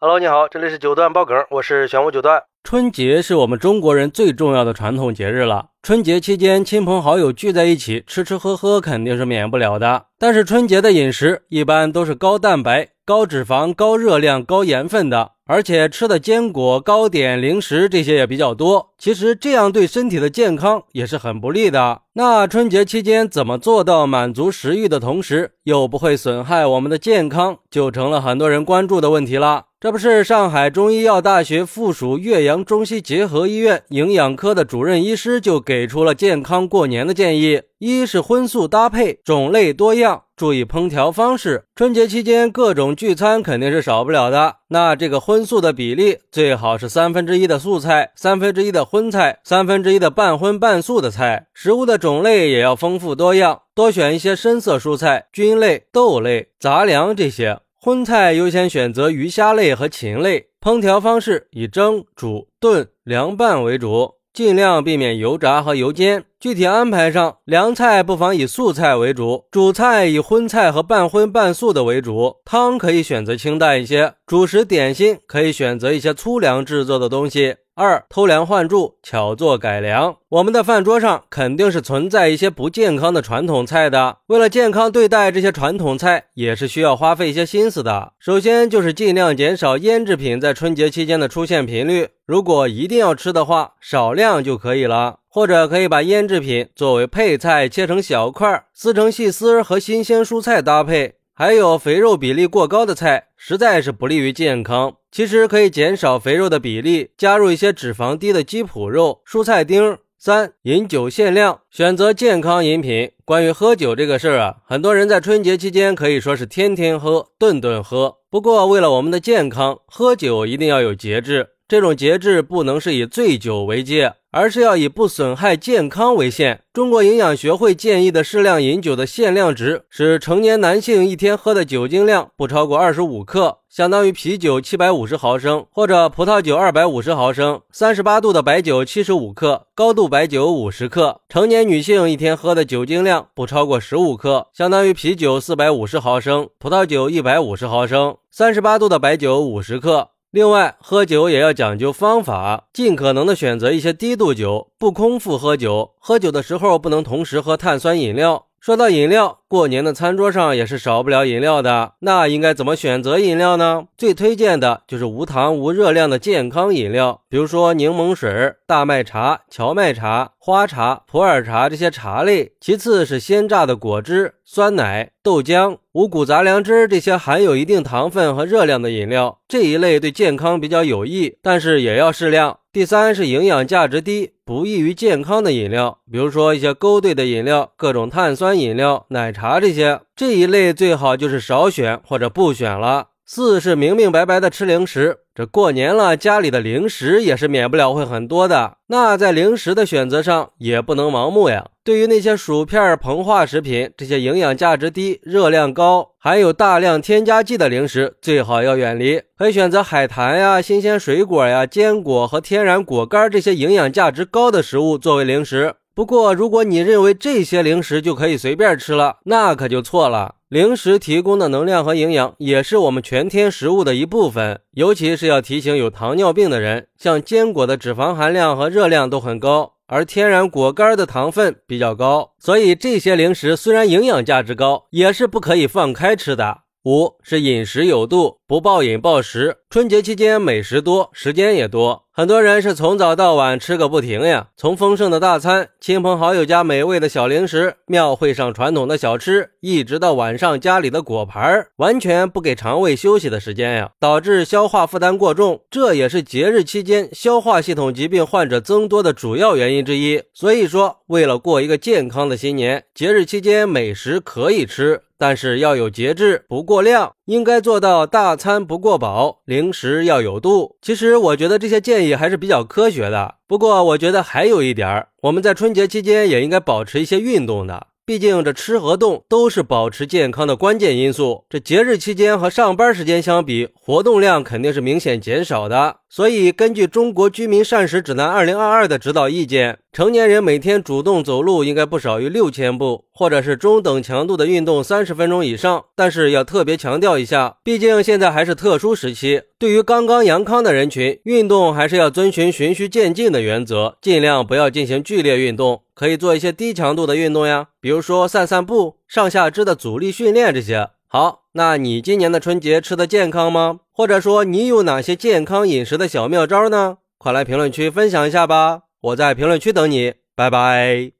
Hello，你好，这里是九段爆梗，我是玄武九段。春节是我们中国人最重要的传统节日了。春节期间，亲朋好友聚在一起吃吃喝喝，肯定是免不了的。但是春节的饮食一般都是高蛋白、高脂肪、高热量、高盐分的，而且吃的坚果、糕点、零食这些也比较多。其实这样对身体的健康也是很不利的。那春节期间怎么做到满足食欲的同时又不会损害我们的健康，就成了很多人关注的问题了。这不是上海中医药大学附属岳阳中西结合医院营养科的主任医师就给出了健康过年的建议：一是荤素搭配，种类多样，注意烹调方式。春节期间各种聚餐肯定是少不了的，那这个荤荤素的比例最好是三分之一的素菜，三分之一的荤菜，三分之一的半荤半素的菜。食物的种类也要丰富多样，多选一些深色蔬菜、菌类、豆类、杂粮这些。荤菜优先选择鱼虾类和禽类，烹调方式以蒸、煮、炖、凉拌为主，尽量避免油炸和油煎。具体安排上，凉菜不妨以素菜为主，主菜以荤菜和半荤半素的为主，汤可以选择清淡一些，主食点心可以选择一些粗粮制作的东西。二偷梁换柱，巧做改良。我们的饭桌上肯定是存在一些不健康的传统菜的，为了健康对待这些传统菜，也是需要花费一些心思的。首先就是尽量减少腌制品在春节期间的出现频率，如果一定要吃的话，少量就可以了。或者可以把腌制品作为配菜，切成小块，撕成细丝，和新鲜蔬菜搭配。还有肥肉比例过高的菜，实在是不利于健康。其实可以减少肥肉的比例，加入一些脂肪低的鸡脯肉、蔬菜丁。三、饮酒限量，选择健康饮品。关于喝酒这个事儿啊，很多人在春节期间可以说是天天喝、顿顿喝。不过为了我们的健康，喝酒一定要有节制。这种节制不能是以醉酒为戒。而是要以不损害健康为限。中国营养学会建议的适量饮酒的限量值是成年男性一天喝的酒精量不超过二十五克，相当于啤酒七百五十毫升或者葡萄酒二百五十毫升。三十八度的白酒七十五克，高度白酒五十克。成年女性一天喝的酒精量不超过十五克，相当于啤酒四百五十毫升，葡萄酒一百五十毫升。三十八度的白酒五十克。另外，喝酒也要讲究方法，尽可能的选择一些低度酒，不空腹喝酒。喝酒的时候不能同时喝碳酸饮料。说到饮料，过年的餐桌上也是少不了饮料的。那应该怎么选择饮料呢？最推荐的就是无糖无热量的健康饮料，比如说柠檬水、大麦茶、荞麦茶、花茶、普洱茶这些茶类。其次是鲜榨的果汁、酸奶、豆浆、五谷杂粮汁这些含有一定糖分和热量的饮料，这一类对健康比较有益，但是也要适量。第三是营养价值低、不易于健康的饮料，比如说一些勾兑的饮料、各种碳酸饮料、奶茶这些，这一类最好就是少选或者不选了。四是明明白白的吃零食。这过年了，家里的零食也是免不了会很多的。那在零食的选择上也不能盲目呀。对于那些薯片、膨化食品这些营养价值低、热量高、含有大量添加剂的零食，最好要远离。可以选择海苔呀、新鲜水果呀、坚果和天然果干这些营养价值高的食物作为零食。不过，如果你认为这些零食就可以随便吃了，那可就错了。零食提供的能量和营养也是我们全天食物的一部分，尤其是要提醒有糖尿病的人，像坚果的脂肪含量和热量都很高，而天然果干的糖分比较高，所以这些零食虽然营养价值高，也是不可以放开吃的。五是饮食有度，不暴饮暴食。春节期间美食多，时间也多，很多人是从早到晚吃个不停呀。从丰盛的大餐、亲朋好友家美味的小零食、庙会上传统的小吃，一直到晚上家里的果盘，完全不给肠胃休息的时间呀，导致消化负担过重，这也是节日期间消化系统疾病患者增多的主要原因之一。所以说，为了过一个健康的新年，节日期间美食可以吃。但是要有节制，不过量，应该做到大餐不过饱，零食要有度。其实我觉得这些建议还是比较科学的。不过我觉得还有一点，我们在春节期间也应该保持一些运动的。毕竟这吃和动都是保持健康的关键因素。这节日期间和上班时间相比，活动量肯定是明显减少的。所以根据《中国居民膳食指南（二零二二）》的指导意见。成年人每天主动走路应该不少于六千步，或者是中等强度的运动三十分钟以上。但是要特别强调一下，毕竟现在还是特殊时期，对于刚刚阳康的人群，运动还是要遵循循序渐进的原则，尽量不要进行剧烈运动，可以做一些低强度的运动呀，比如说散散步、上下肢的阻力训练这些。好，那你今年的春节吃的健康吗？或者说你有哪些健康饮食的小妙招呢？快来评论区分享一下吧！我在评论区等你，拜拜。